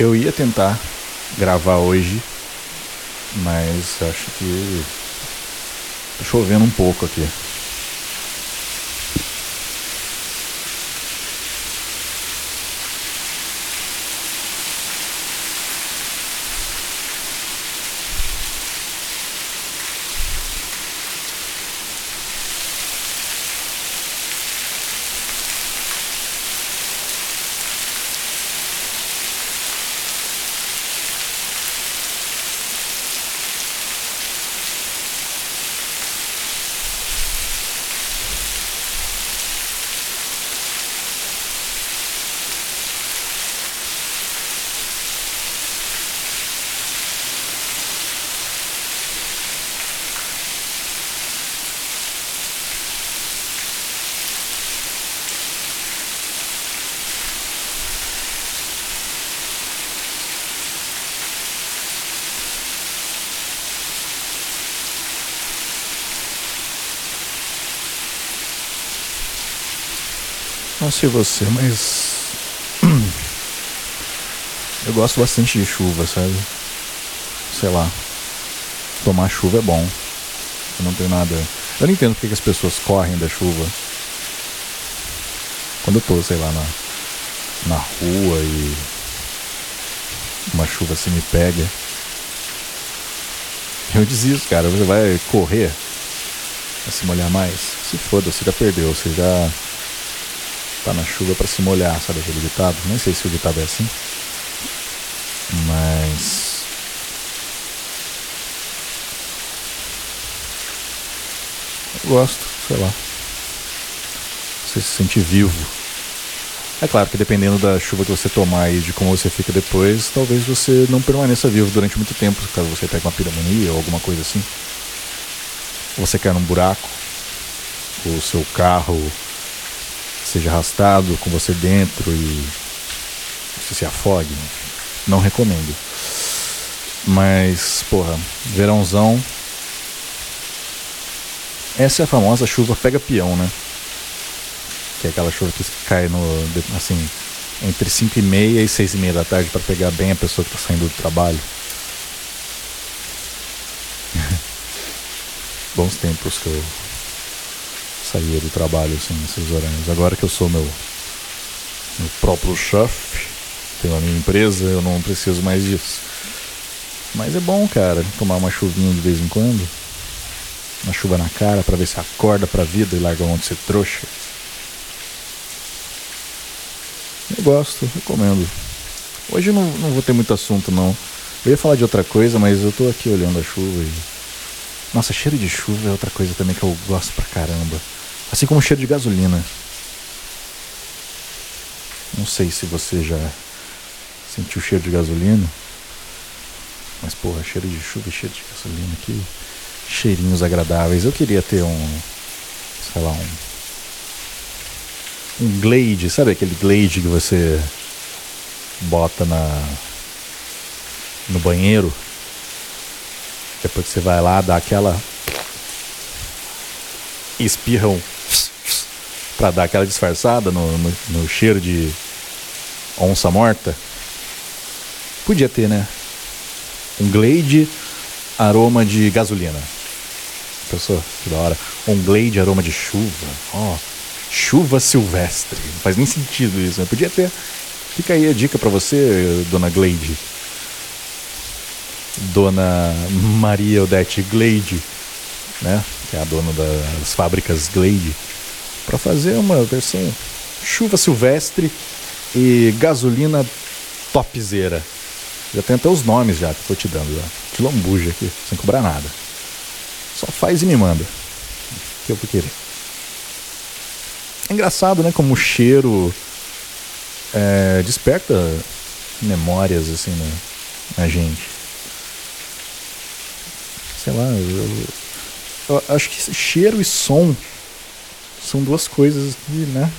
Eu ia tentar gravar hoje, mas acho que tá chovendo um pouco aqui. Não sei você, mas. Eu gosto bastante de chuva, sabe? Sei lá. Tomar chuva é bom. Eu não tenho nada. Eu não entendo porque as pessoas correm da chuva. Quando eu tô, sei lá, na, na rua e uma chuva assim me pega. Eu desisto, cara. Você vai correr, vai se molhar mais. Se foda, você já perdeu, você já tá na chuva para se molhar, sabe aquele ditado? Nem sei se o ditado é assim. Mas. Eu gosto, sei lá. Você se sente vivo. É claro que dependendo da chuva que você tomar e de como você fica depois, talvez você não permaneça vivo durante muito tempo, caso você pegue uma pneumonia ou alguma coisa assim. Ou você cai num buraco, o seu carro seja arrastado com você dentro e você se afogue. Não recomendo. Mas, porra, verãozão. Essa é a famosa chuva pega peão, né? Que é aquela chuva que cai no. assim, entre 5 e meia e 6 e meia da tarde para pegar bem a pessoa que está saindo do trabalho. Bons tempos que eu saía do trabalho assim, nesses horários. Agora que eu sou meu, meu próprio chefe, tenho a minha empresa, eu não preciso mais disso. Mas é bom, cara, tomar uma chuvinha de vez em quando. Uma chuva na cara para ver se acorda pra vida e larga a mão de ser trouxa. Eu gosto, recomendo. Hoje não, não vou ter muito assunto não. Eu ia falar de outra coisa, mas eu tô aqui olhando a chuva e. Nossa, cheiro de chuva é outra coisa também que eu gosto pra caramba. Assim como o cheiro de gasolina. Não sei se você já sentiu o cheiro de gasolina. Mas porra, cheiro de chuva cheiro de gasolina, que cheirinhos agradáveis. Eu queria ter um, sei lá, um um glade, sabe aquele glade que você bota na no banheiro? Depois que você vai lá, dá aquela espirra um para dar aquela disfarçada no, no, no, cheiro de onça morta. Podia ter, né? Um Glade aroma de gasolina. Pessoa, que da hora. Um Glade aroma de chuva. Ó, oh, chuva silvestre. Não faz nem sentido isso, né? Podia ter. Fica aí a dica para você, dona Glade. Dona Maria Odete Glade, né? Que é a dona das fábricas Glade para fazer uma versão chuva silvestre e gasolina topzera. Já tem até os nomes já que eu tô te dando, já. de lambuja aqui, sem cobrar nada. Só faz e me manda. Que eu vou querer. É engraçado, né? Como o cheiro é, desperta memórias assim na, na gente. Sei lá, eu, eu acho que cheiro e som são duas coisas que, né,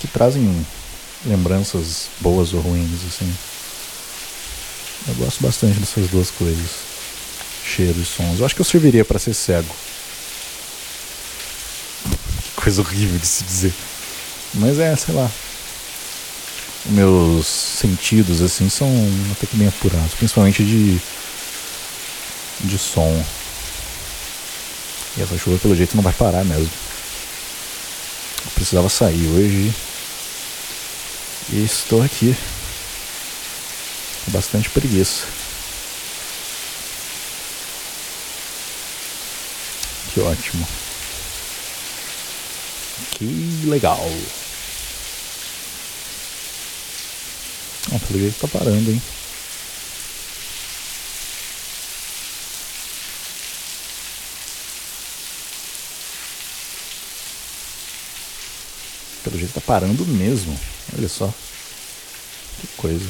que trazem lembranças boas ou ruins, assim. Eu gosto bastante dessas duas coisas, cheiro e sons. Eu acho que eu serviria para ser cego. Que coisa horrível de se dizer. Mas é, sei lá. meus sentidos assim são até que bem apurados, principalmente de de som. E essa chuva pelo jeito não vai parar mesmo. Eu precisava sair hoje e estou aqui. Com bastante preguiça. Que ótimo. Que legal. Ah, pelo jeito tá parando, hein? Pelo jeito tá parando mesmo. Olha só. Que coisa.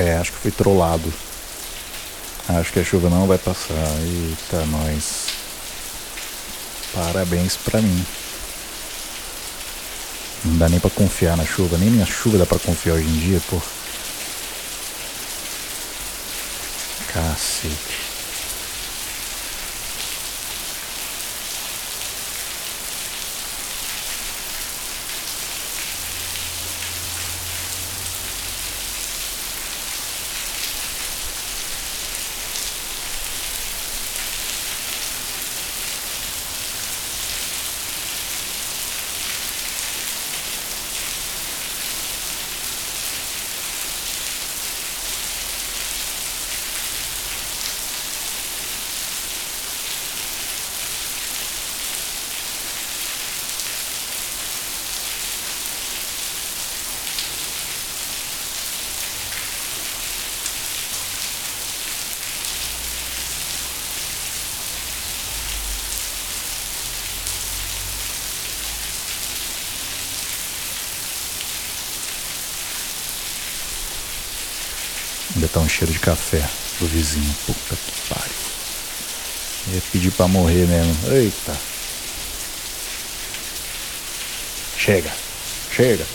É, acho que fui trollado. Acho que a chuva não vai passar. Eita, nós. Parabéns pra mim. Não dá nem pra confiar na chuva. Nem minha chuva dá pra confiar hoje em dia, pô. Cacete. Ainda tá um cheiro de café do vizinho. Puta que pariu. Ia pedir pra morrer mesmo. Eita. Chega. Chega.